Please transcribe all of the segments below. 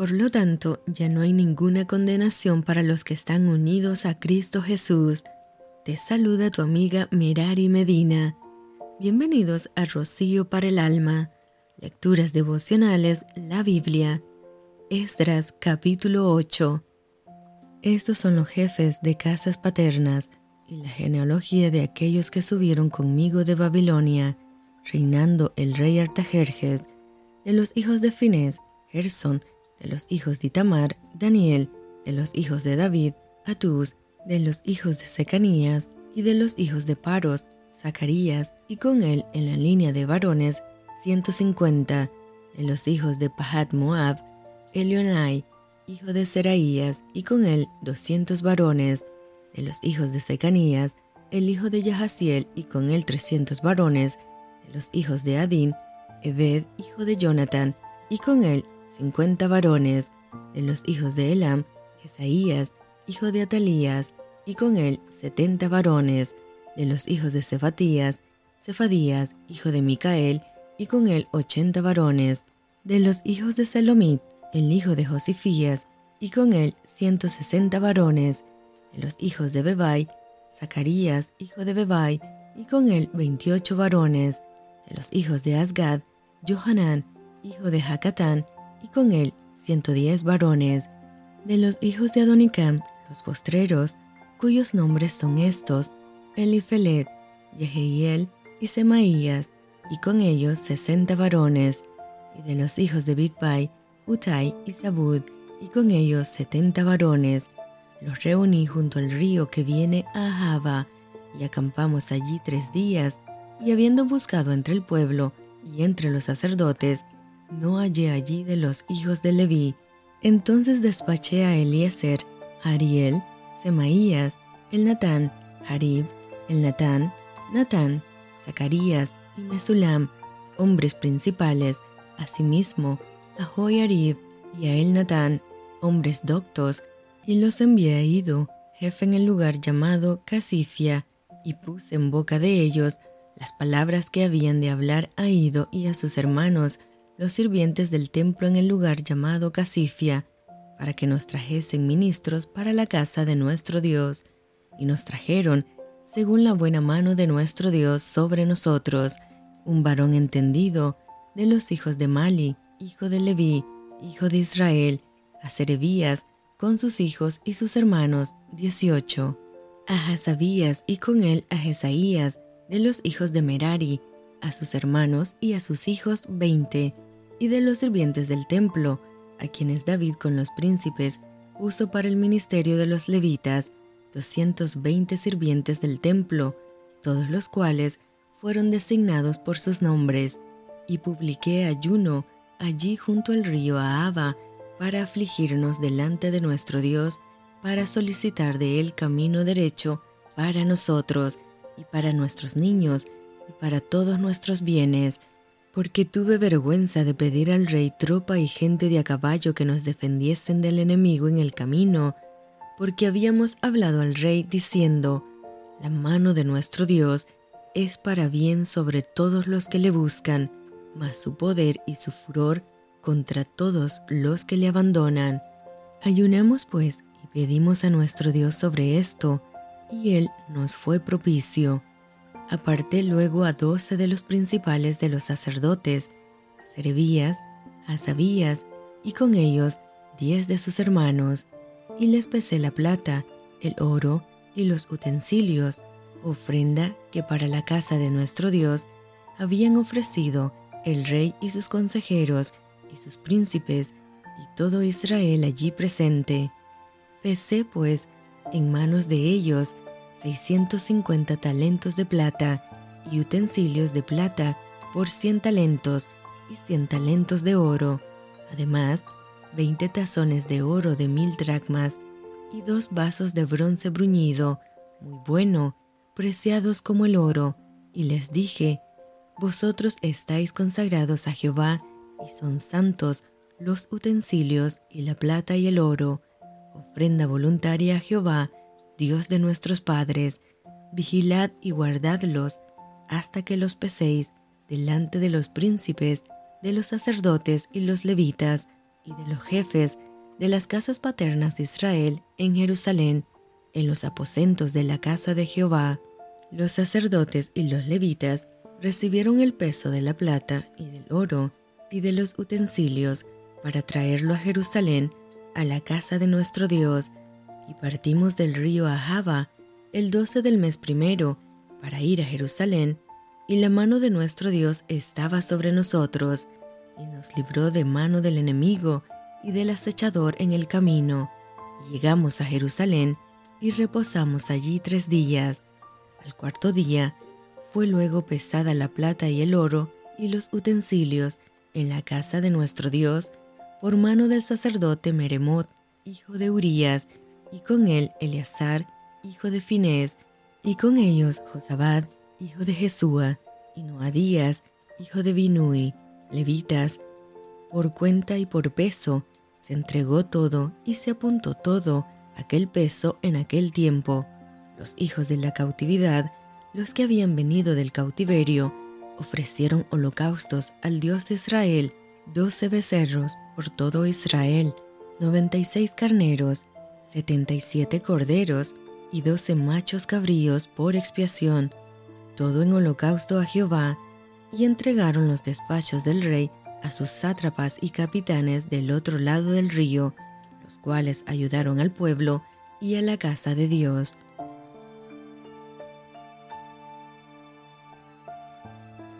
Por lo tanto, ya no hay ninguna condenación para los que están unidos a Cristo Jesús. Te saluda tu amiga Merari Medina. Bienvenidos a Rocío para el Alma. Lecturas devocionales, la Biblia. Esdras capítulo 8. Estos son los jefes de casas paternas y la genealogía de aquellos que subieron conmigo de Babilonia, reinando el rey Artajerjes, de los hijos de Finés, Gerson, de los hijos de Itamar, Daniel, de los hijos de David, Atús, de los hijos de Secanías y de los hijos de Paros, Zacarías, y con él en la línea de varones 150, de los hijos de Pahat Moab, Elionai, hijo de Seraías, y con él 200 varones, de los hijos de Secanías, el hijo de Yahaziel, y con él 300 varones, de los hijos de Adín, Ebed, hijo de Jonathan, y con él cincuenta varones, de los hijos de Elam, Jesaías, hijo de Atalías, y con él setenta varones, de los hijos de Cefatías, Cefadías, hijo de Micael, y con él ochenta varones, de los hijos de Salomit, el hijo de Josifías, y con él ciento sesenta varones, de los hijos de Bebai, Zacarías, hijo de Bebai, y con él veintiocho varones, de los hijos de Asgad, Johanán, hijo de Jacatán, y con él ciento diez varones, de los hijos de Adonicam, los postreros, cuyos nombres son estos, Elifelet, Yehiel y Semaías, y con ellos sesenta varones, y de los hijos de Bigbai, Utai y Zabud, y con ellos setenta varones. Los reuní junto al río que viene a Java, y acampamos allí tres días, y habiendo buscado entre el pueblo y entre los sacerdotes, no hallé allí de los hijos de Leví. Entonces despaché a Eliezer, Ariel, Semaías, el Natán, Harib, el Natán, Natán, Zacarías y Mesulam, hombres principales, asimismo a Joyarib y a el Natán, hombres doctos, y los envié a Ido, jefe en el lugar llamado Casifia, y puse en boca de ellos las palabras que habían de hablar a Ido y a sus hermanos, los sirvientes del templo en el lugar llamado Casifia, para que nos trajesen ministros para la casa de nuestro Dios, y nos trajeron, según la buena mano de nuestro Dios sobre nosotros, un varón entendido de los hijos de Mali, hijo de Leví, hijo de Israel, a Serebías, con sus hijos y sus hermanos, dieciocho, a Hasabías y con él a Jesaías, de los hijos de Merari, a sus hermanos y a sus hijos veinte, y de los sirvientes del templo, a quienes David con los príncipes puso para el ministerio de los levitas 220 sirvientes del templo, todos los cuales fueron designados por sus nombres, y publiqué ayuno allí junto al río Ahaba para afligirnos delante de nuestro Dios, para solicitar de él camino derecho para nosotros y para nuestros niños y para todos nuestros bienes, porque tuve vergüenza de pedir al rey tropa y gente de a caballo que nos defendiesen del enemigo en el camino, porque habíamos hablado al rey diciendo, la mano de nuestro Dios es para bien sobre todos los que le buscan, mas su poder y su furor contra todos los que le abandonan. Ayunamos pues y pedimos a nuestro Dios sobre esto, y él nos fue propicio. Aparté luego a doce de los principales de los sacerdotes, a Serebías, a Sabías, y con ellos diez de sus hermanos, y les pesé la plata, el oro y los utensilios, ofrenda que para la casa de nuestro Dios habían ofrecido el rey y sus consejeros y sus príncipes y todo Israel allí presente. Pesé pues en manos de ellos 650 talentos de plata y utensilios de plata por 100 talentos y 100 talentos de oro, además 20 tazones de oro de mil dracmas y dos vasos de bronce bruñido, muy bueno, preciados como el oro, y les dije, Vosotros estáis consagrados a Jehová, y son santos los utensilios y la plata y el oro, ofrenda voluntaria a Jehová, Dios de nuestros padres, vigilad y guardadlos hasta que los peséis delante de los príncipes, de los sacerdotes y los levitas, y de los jefes de las casas paternas de Israel en Jerusalén, en los aposentos de la casa de Jehová. Los sacerdotes y los levitas recibieron el peso de la plata y del oro y de los utensilios para traerlo a Jerusalén, a la casa de nuestro Dios, y partimos del río Ahava el 12 del mes primero para ir a Jerusalén, y la mano de nuestro Dios estaba sobre nosotros, y nos libró de mano del enemigo y del acechador en el camino. llegamos a Jerusalén y reposamos allí tres días. Al cuarto día fue luego pesada la plata y el oro y los utensilios en la casa de nuestro Dios por mano del sacerdote Meremot, hijo de Urías, y con él Eleazar, hijo de Finés, y con ellos Josabad, hijo de Jesúa, y Noadías, hijo de Binui, levitas. Por cuenta y por peso se entregó todo y se apuntó todo aquel peso en aquel tiempo. Los hijos de la cautividad, los que habían venido del cautiverio, ofrecieron holocaustos al Dios de Israel, doce becerros por todo Israel, noventa y seis carneros, setenta y siete corderos y doce machos cabríos por expiación, todo en holocausto a Jehová, y entregaron los despachos del rey a sus sátrapas y capitanes del otro lado del río, los cuales ayudaron al pueblo y a la casa de Dios.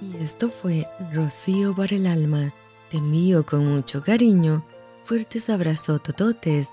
Y esto fue Rocío para el alma. Te con mucho cariño, fuertes abrazos tototes